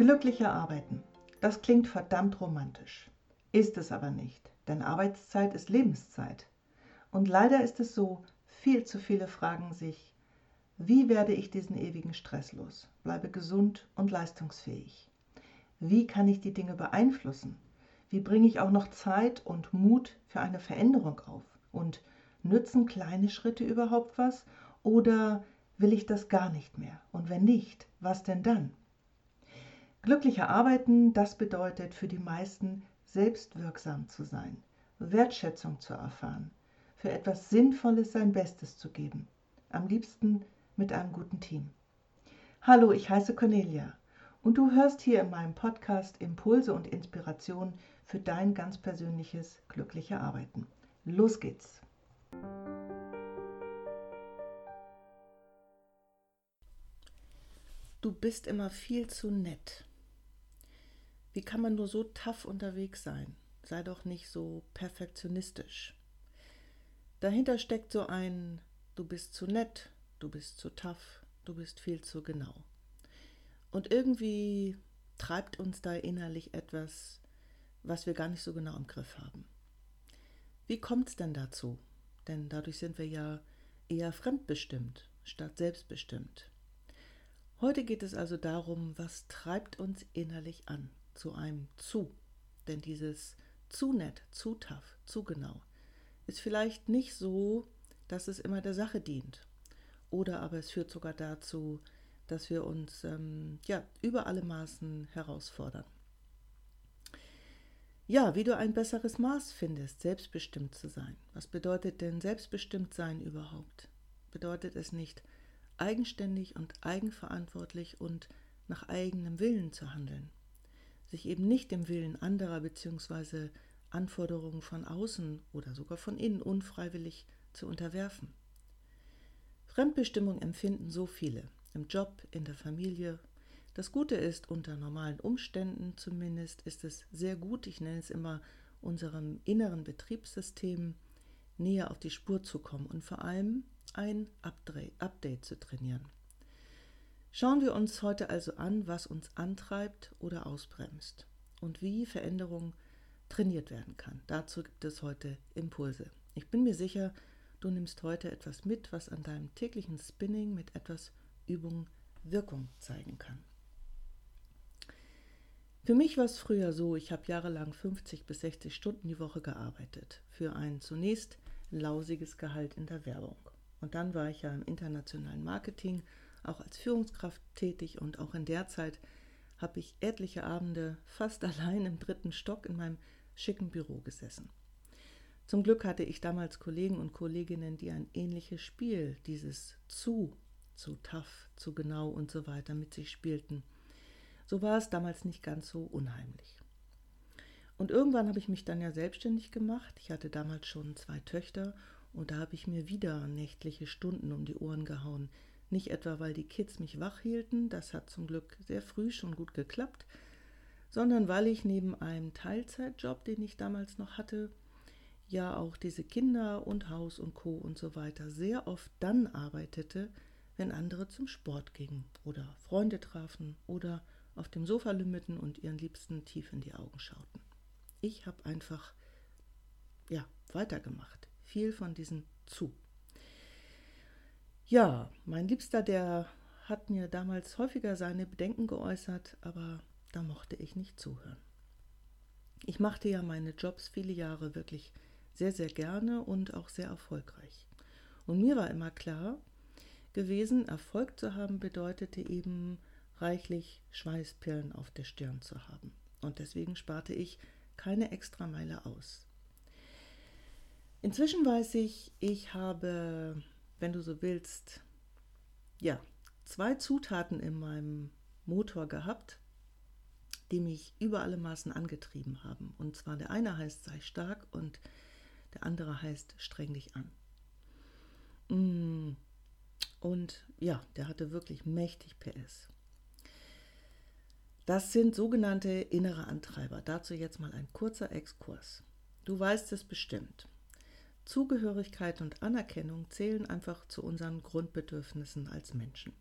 Glücklicher arbeiten. Das klingt verdammt romantisch. Ist es aber nicht, denn Arbeitszeit ist Lebenszeit. Und leider ist es so, viel zu viele fragen sich, wie werde ich diesen ewigen Stress los, bleibe gesund und leistungsfähig? Wie kann ich die Dinge beeinflussen? Wie bringe ich auch noch Zeit und Mut für eine Veränderung auf? Und nützen kleine Schritte überhaupt was? Oder will ich das gar nicht mehr? Und wenn nicht, was denn dann? Glücklicher Arbeiten, das bedeutet für die meisten selbstwirksam zu sein, Wertschätzung zu erfahren, für etwas Sinnvolles sein Bestes zu geben, am liebsten mit einem guten Team. Hallo, ich heiße Cornelia und du hörst hier in meinem Podcast Impulse und Inspiration für dein ganz persönliches glückliche Arbeiten. Los geht's! Du bist immer viel zu nett. Wie kann man nur so tough unterwegs sein? Sei doch nicht so perfektionistisch. Dahinter steckt so ein, du bist zu nett, du bist zu tough, du bist viel zu genau. Und irgendwie treibt uns da innerlich etwas, was wir gar nicht so genau im Griff haben. Wie kommt es denn dazu? Denn dadurch sind wir ja eher fremdbestimmt statt selbstbestimmt. Heute geht es also darum, was treibt uns innerlich an zu einem zu. Denn dieses zu nett, zu tough, zu genau ist vielleicht nicht so, dass es immer der Sache dient. Oder aber es führt sogar dazu, dass wir uns ähm, ja, über alle Maßen herausfordern. Ja, wie du ein besseres Maß findest, selbstbestimmt zu sein. Was bedeutet denn selbstbestimmt sein überhaupt? Bedeutet es nicht, eigenständig und eigenverantwortlich und nach eigenem Willen zu handeln? Sich eben nicht dem Willen anderer bzw. Anforderungen von außen oder sogar von innen unfreiwillig zu unterwerfen. Fremdbestimmung empfinden so viele, im Job, in der Familie. Das Gute ist, unter normalen Umständen zumindest ist es sehr gut, ich nenne es immer unserem inneren Betriebssystem, näher auf die Spur zu kommen und vor allem ein Update zu trainieren. Schauen wir uns heute also an, was uns antreibt oder ausbremst und wie Veränderung trainiert werden kann. Dazu gibt es heute Impulse. Ich bin mir sicher, du nimmst heute etwas mit, was an deinem täglichen Spinning mit etwas Übung Wirkung zeigen kann. Für mich war es früher so, ich habe jahrelang 50 bis 60 Stunden die Woche gearbeitet für ein zunächst lausiges Gehalt in der Werbung. Und dann war ich ja im internationalen Marketing auch als Führungskraft tätig und auch in der Zeit habe ich etliche Abende fast allein im dritten Stock in meinem schicken Büro gesessen. Zum Glück hatte ich damals Kollegen und Kolleginnen, die ein ähnliches Spiel, dieses zu, zu tough, zu genau und so weiter mit sich spielten. So war es damals nicht ganz so unheimlich. Und irgendwann habe ich mich dann ja selbstständig gemacht. Ich hatte damals schon zwei Töchter und da habe ich mir wieder nächtliche Stunden um die Ohren gehauen, nicht etwa, weil die Kids mich wach hielten, das hat zum Glück sehr früh schon gut geklappt, sondern weil ich neben einem Teilzeitjob, den ich damals noch hatte, ja auch diese Kinder und Haus und Co und so weiter sehr oft dann arbeitete, wenn andere zum Sport gingen oder Freunde trafen oder auf dem Sofa lümmelten und ihren Liebsten tief in die Augen schauten. Ich habe einfach ja weitergemacht, viel von diesen zu. Ja, mein Liebster, der hat mir damals häufiger seine Bedenken geäußert, aber da mochte ich nicht zuhören. Ich machte ja meine Jobs viele Jahre wirklich sehr, sehr gerne und auch sehr erfolgreich. Und mir war immer klar gewesen, Erfolg zu haben bedeutete eben reichlich Schweißperlen auf der Stirn zu haben. Und deswegen sparte ich keine Extrameile aus. Inzwischen weiß ich, ich habe wenn du so willst, ja, zwei Zutaten in meinem Motor gehabt, die mich über alle Maßen angetrieben haben. Und zwar der eine heißt sei stark und der andere heißt streng dich an. Mm. Und ja, der hatte wirklich mächtig PS. Das sind sogenannte innere Antreiber. Dazu jetzt mal ein kurzer Exkurs. Du weißt es bestimmt. Zugehörigkeit und Anerkennung zählen einfach zu unseren Grundbedürfnissen als Menschen.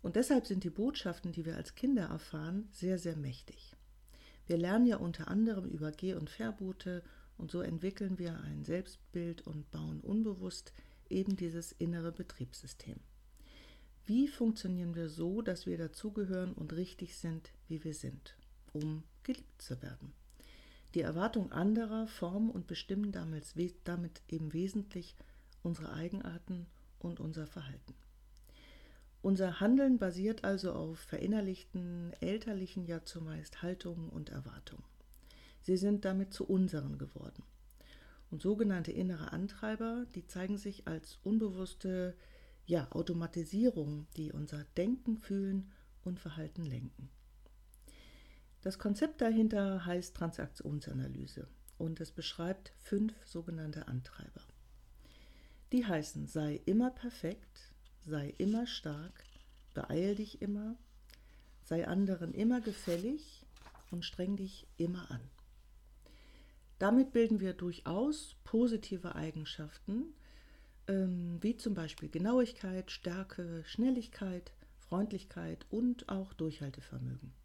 Und deshalb sind die Botschaften, die wir als Kinder erfahren, sehr, sehr mächtig. Wir lernen ja unter anderem über Geh- und Verbote und so entwickeln wir ein Selbstbild und bauen unbewusst eben dieses innere Betriebssystem. Wie funktionieren wir so, dass wir dazugehören und richtig sind, wie wir sind, um geliebt zu werden? Die Erwartung anderer formen und bestimmen damit, damit eben wesentlich unsere Eigenarten und unser Verhalten. Unser Handeln basiert also auf verinnerlichten, elterlichen, ja zumeist Haltungen und Erwartungen. Sie sind damit zu unseren geworden. Und sogenannte innere Antreiber, die zeigen sich als unbewusste ja, Automatisierung, die unser Denken, Fühlen und Verhalten lenken. Das Konzept dahinter heißt Transaktionsanalyse und es beschreibt fünf sogenannte Antreiber. Die heißen sei immer perfekt, sei immer stark, beeil dich immer, sei anderen immer gefällig und streng dich immer an. Damit bilden wir durchaus positive Eigenschaften, ähm, wie zum Beispiel Genauigkeit, Stärke, Schnelligkeit, Freundlichkeit und auch Durchhaltevermögen.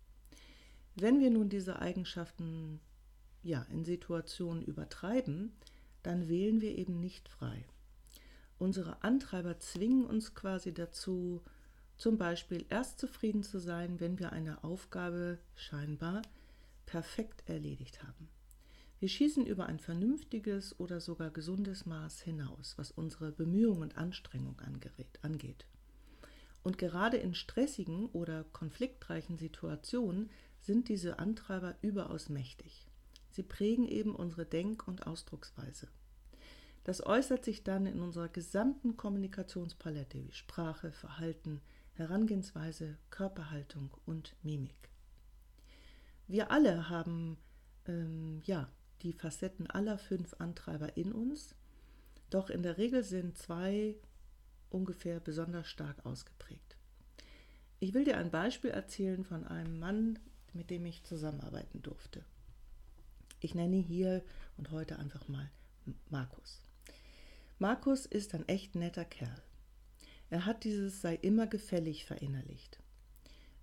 Wenn wir nun diese Eigenschaften ja, in Situationen übertreiben, dann wählen wir eben nicht frei. Unsere Antreiber zwingen uns quasi dazu, zum Beispiel erst zufrieden zu sein, wenn wir eine Aufgabe scheinbar perfekt erledigt haben. Wir schießen über ein vernünftiges oder sogar gesundes Maß hinaus, was unsere Bemühungen und Anstrengung angeht. Und gerade in stressigen oder konfliktreichen Situationen sind diese Antreiber überaus mächtig. Sie prägen eben unsere Denk- und Ausdrucksweise. Das äußert sich dann in unserer gesamten Kommunikationspalette wie Sprache, Verhalten, Herangehensweise, Körperhaltung und Mimik. Wir alle haben ähm, ja, die Facetten aller fünf Antreiber in uns, doch in der Regel sind zwei ungefähr besonders stark ausgeprägt. Ich will dir ein Beispiel erzählen von einem Mann, mit dem ich zusammenarbeiten durfte. Ich nenne hier und heute einfach mal Markus. Markus ist ein echt netter Kerl. Er hat dieses sei immer gefällig verinnerlicht.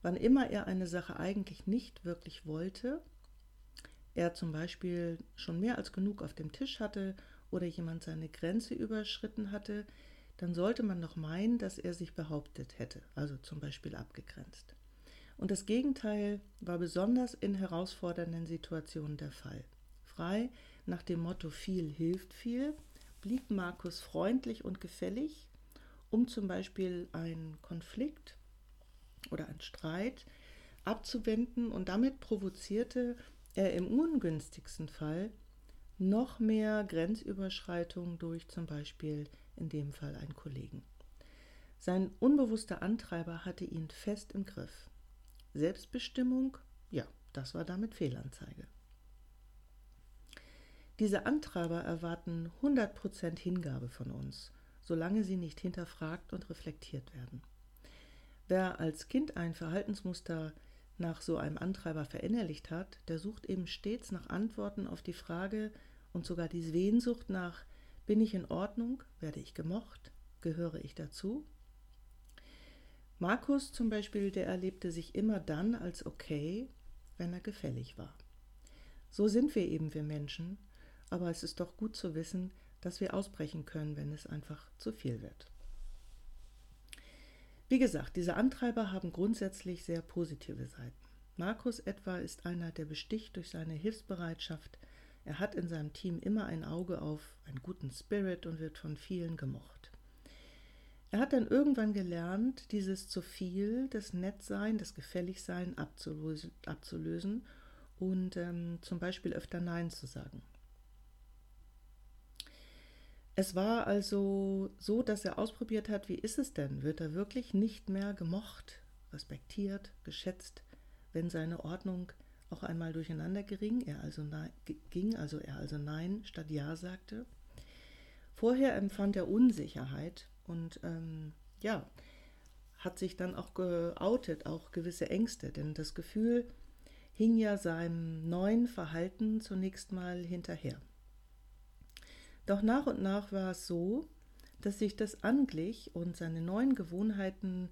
Wann immer er eine Sache eigentlich nicht wirklich wollte, er zum Beispiel schon mehr als genug auf dem Tisch hatte oder jemand seine Grenze überschritten hatte, dann sollte man noch meinen, dass er sich behauptet hätte, also zum Beispiel abgegrenzt. Und das Gegenteil war besonders in herausfordernden Situationen der Fall. Frei nach dem Motto viel hilft viel blieb Markus freundlich und gefällig, um zum Beispiel einen Konflikt oder einen Streit abzuwenden und damit provozierte er im ungünstigsten Fall noch mehr Grenzüberschreitung durch zum Beispiel in dem Fall einen Kollegen. Sein unbewusster Antreiber hatte ihn fest im Griff. Selbstbestimmung, ja, das war damit Fehlanzeige. Diese Antreiber erwarten 100% Hingabe von uns, solange sie nicht hinterfragt und reflektiert werden. Wer als Kind ein Verhaltensmuster nach so einem Antreiber verinnerlicht hat, der sucht eben stets nach Antworten auf die Frage und sogar die Sehnsucht nach, bin ich in Ordnung, werde ich gemocht, gehöre ich dazu? Markus zum Beispiel, der erlebte sich immer dann als okay, wenn er gefällig war. So sind wir eben wir Menschen aber es ist doch gut zu wissen, dass wir ausbrechen können, wenn es einfach zu viel wird. Wie gesagt, diese Antreiber haben grundsätzlich sehr positive Seiten. Markus etwa ist einer, der besticht durch seine Hilfsbereitschaft. Er hat in seinem Team immer ein Auge auf einen guten Spirit und wird von vielen gemocht. Er hat dann irgendwann gelernt, dieses zu viel, das Nettsein, das Gefälligsein abzulösen, abzulösen und ähm, zum Beispiel öfter Nein zu sagen. Es war also so, dass er ausprobiert hat, wie ist es denn? Wird er wirklich nicht mehr gemocht, respektiert, geschätzt, wenn seine Ordnung auch einmal durcheinander ging, er also nein, ging, also er also Nein statt Ja sagte? Vorher empfand er Unsicherheit und ähm, ja, hat sich dann auch geoutet, auch gewisse Ängste, denn das Gefühl hing ja seinem neuen Verhalten zunächst mal hinterher. Doch nach und nach war es so, dass sich das anglich und seine neuen Gewohnheiten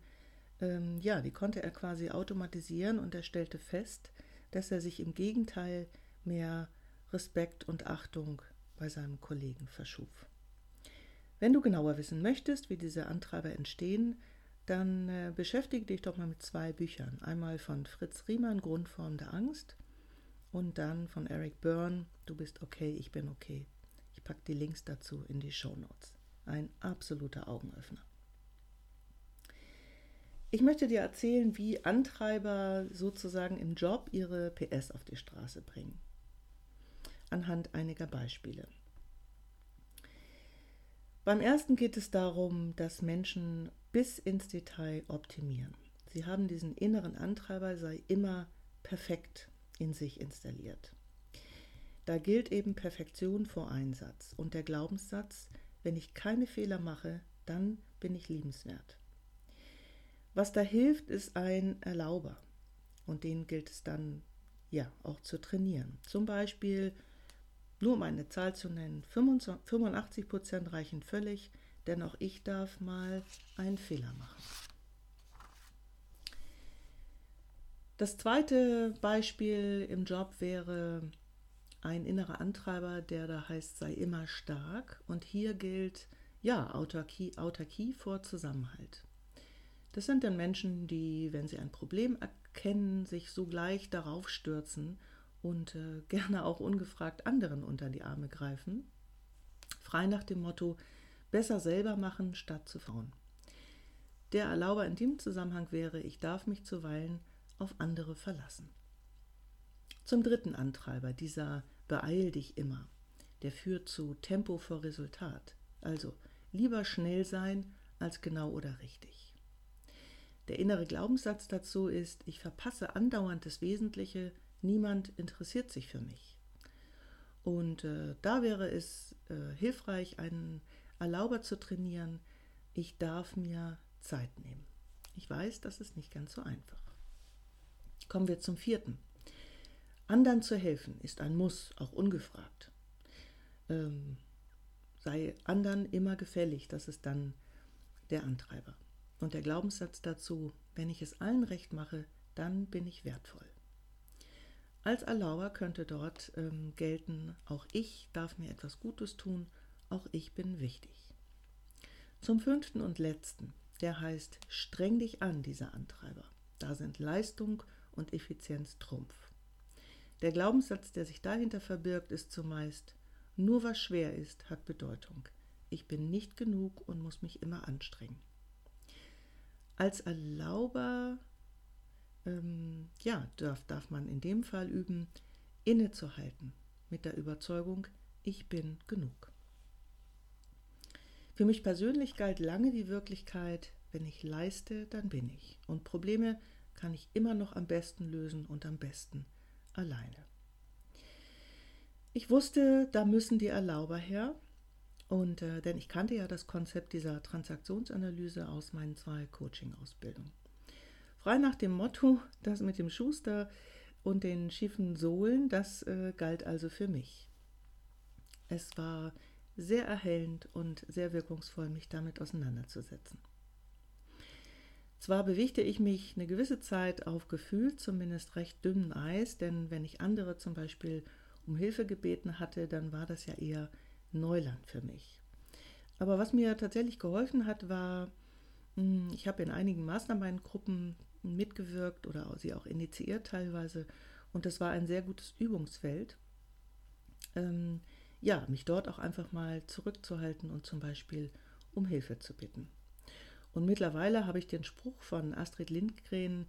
ähm, ja, die konnte er quasi automatisieren und er stellte fest, dass er sich im Gegenteil mehr Respekt und Achtung bei seinem Kollegen verschuf. Wenn du genauer wissen möchtest, wie diese Antreiber entstehen, dann äh, beschäftige dich doch mal mit zwei Büchern. Einmal von Fritz Riemann, Grundform der Angst, und dann von Eric Byrne, Du bist okay, ich bin okay. Ich packe die Links dazu in die Show Notes. Ein absoluter Augenöffner. Ich möchte dir erzählen, wie Antreiber sozusagen im Job ihre PS auf die Straße bringen. Anhand einiger Beispiele. Beim ersten geht es darum, dass Menschen bis ins Detail optimieren. Sie haben diesen inneren Antreiber, sei immer perfekt in sich installiert. Da gilt eben Perfektion vor Einsatz und der Glaubenssatz, wenn ich keine Fehler mache, dann bin ich liebenswert. Was da hilft, ist ein Erlauber. Und den gilt es dann ja auch zu trainieren. Zum Beispiel, nur um eine Zahl zu nennen, 85 Prozent reichen völlig, denn auch ich darf mal einen Fehler machen. Das zweite Beispiel im Job wäre ein innerer Antreiber, der da heißt, sei immer stark. Und hier gilt, ja, Autarkie, Autarkie vor Zusammenhalt. Das sind dann Menschen, die, wenn sie ein Problem erkennen, sich sogleich darauf stürzen und äh, gerne auch ungefragt anderen unter die Arme greifen. Frei nach dem Motto, besser selber machen statt zu fahren. Der Erlauber in dem Zusammenhang wäre, ich darf mich zuweilen auf andere verlassen. Zum dritten Antreiber, dieser Beeil dich immer, der führt zu Tempo vor Resultat. Also lieber schnell sein als genau oder richtig. Der innere Glaubenssatz dazu ist, ich verpasse andauernd das Wesentliche, niemand interessiert sich für mich. Und äh, da wäre es äh, hilfreich, einen Erlauber zu trainieren, ich darf mir Zeit nehmen. Ich weiß, das ist nicht ganz so einfach. Kommen wir zum vierten. Andern zu helfen ist ein Muss, auch ungefragt. Ähm, sei anderen immer gefällig, das ist dann der Antreiber. Und der Glaubenssatz dazu, wenn ich es allen recht mache, dann bin ich wertvoll. Als Erlauber könnte dort ähm, gelten, auch ich darf mir etwas Gutes tun, auch ich bin wichtig. Zum fünften und letzten, der heißt, streng dich an, dieser Antreiber. Da sind Leistung und Effizienz Trumpf. Der Glaubenssatz, der sich dahinter verbirgt, ist zumeist, nur was schwer ist, hat Bedeutung. Ich bin nicht genug und muss mich immer anstrengen als Erlauber ähm, ja, darf, darf man in dem Fall üben, innezuhalten mit der Überzeugung, ich bin genug. Für mich persönlich galt lange die Wirklichkeit, wenn ich leiste, dann bin ich. Und Probleme kann ich immer noch am besten lösen und am besten alleine. Ich wusste, da müssen die Erlauber her, und äh, denn ich kannte ja das Konzept dieser Transaktionsanalyse aus meinen zwei Coaching-Ausbildungen. Frei nach dem Motto, das mit dem Schuster und den schiefen Sohlen, das äh, galt also für mich. Es war sehr erhellend und sehr wirkungsvoll, mich damit auseinanderzusetzen. Zwar bewegte ich mich eine gewisse Zeit auf gefühlt zumindest recht dünnem Eis, denn wenn ich andere zum Beispiel um Hilfe gebeten hatte, dann war das ja eher Neuland für mich. Aber was mir tatsächlich geholfen hat, war, hm, ich habe in einigen Mastermind-Gruppen mitgewirkt oder sie auch initiiert teilweise. Und das war ein sehr gutes Übungsfeld. Ähm, ja, mich dort auch einfach mal zurückzuhalten und zum Beispiel um Hilfe zu bitten. Und mittlerweile habe ich den Spruch von Astrid Lindgren,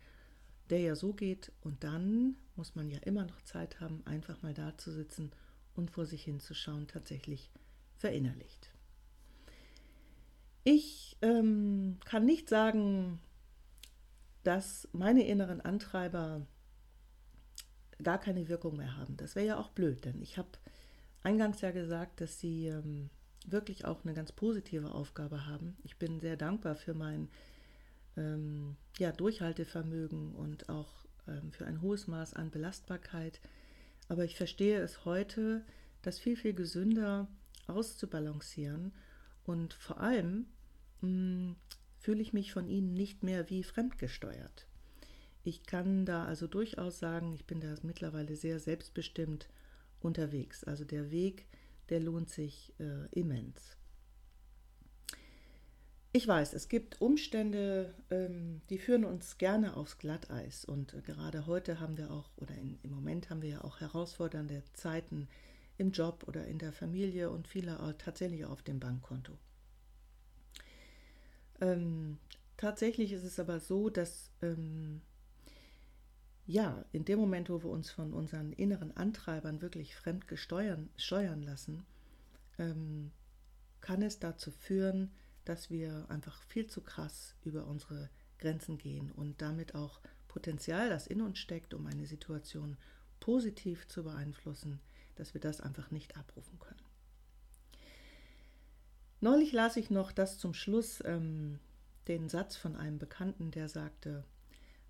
der ja so geht, und dann muss man ja immer noch Zeit haben, einfach mal da zu sitzen und vor sich hinzuschauen tatsächlich verinnerlicht. Ich ähm, kann nicht sagen, dass meine inneren Antreiber gar keine Wirkung mehr haben. Das wäre ja auch blöd, denn ich habe eingangs ja gesagt, dass sie ähm, wirklich auch eine ganz positive Aufgabe haben. Ich bin sehr dankbar für mein ähm, ja, Durchhaltevermögen und auch ähm, für ein hohes Maß an Belastbarkeit. Aber ich verstehe es heute, das viel, viel gesünder auszubalancieren und vor allem mh, mm, fühle ich mich von ihnen nicht mehr wie fremdgesteuert. Ich kann da also durchaus sagen, ich bin da mittlerweile sehr selbstbestimmt unterwegs. Also der Weg, der lohnt sich äh, immens. Ich weiß, es gibt Umstände, ähm, die führen uns gerne aufs Glatteis. Und äh, gerade heute haben wir auch, oder in, im Moment haben wir ja auch herausfordernde Zeiten im Job oder in der Familie und viele auch tatsächlich auf dem Bankkonto. Ähm, tatsächlich ist es aber so, dass ähm, ja, in dem Moment, wo wir uns von unseren inneren Antreibern wirklich fremd gesteuern, steuern lassen, ähm, kann es dazu führen, dass wir einfach viel zu krass über unsere Grenzen gehen und damit auch Potenzial, das in uns steckt, um eine Situation positiv zu beeinflussen, dass wir das einfach nicht abrufen können. Neulich las ich noch das zum Schluss ähm, den Satz von einem Bekannten, der sagte,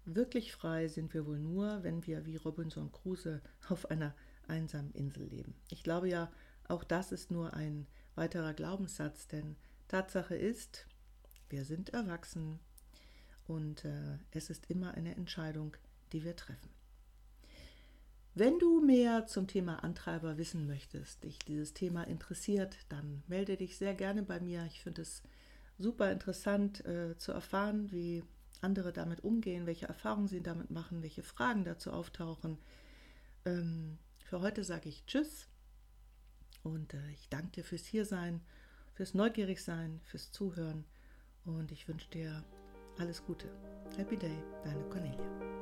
Wirklich frei sind wir wohl nur, wenn wir wie Robinson Crusoe auf einer einsamen Insel leben. Ich glaube ja, auch das ist nur ein weiterer Glaubenssatz, denn Tatsache ist, wir sind erwachsen und äh, es ist immer eine Entscheidung, die wir treffen. Wenn du mehr zum Thema Antreiber wissen möchtest, dich dieses Thema interessiert, dann melde dich sehr gerne bei mir. Ich finde es super interessant äh, zu erfahren, wie andere damit umgehen, welche Erfahrungen sie damit machen, welche Fragen dazu auftauchen. Ähm, für heute sage ich Tschüss und äh, ich danke dir fürs Hiersein, fürs Neugierigsein, fürs Zuhören und ich wünsche dir alles Gute. Happy Day, deine Cornelia.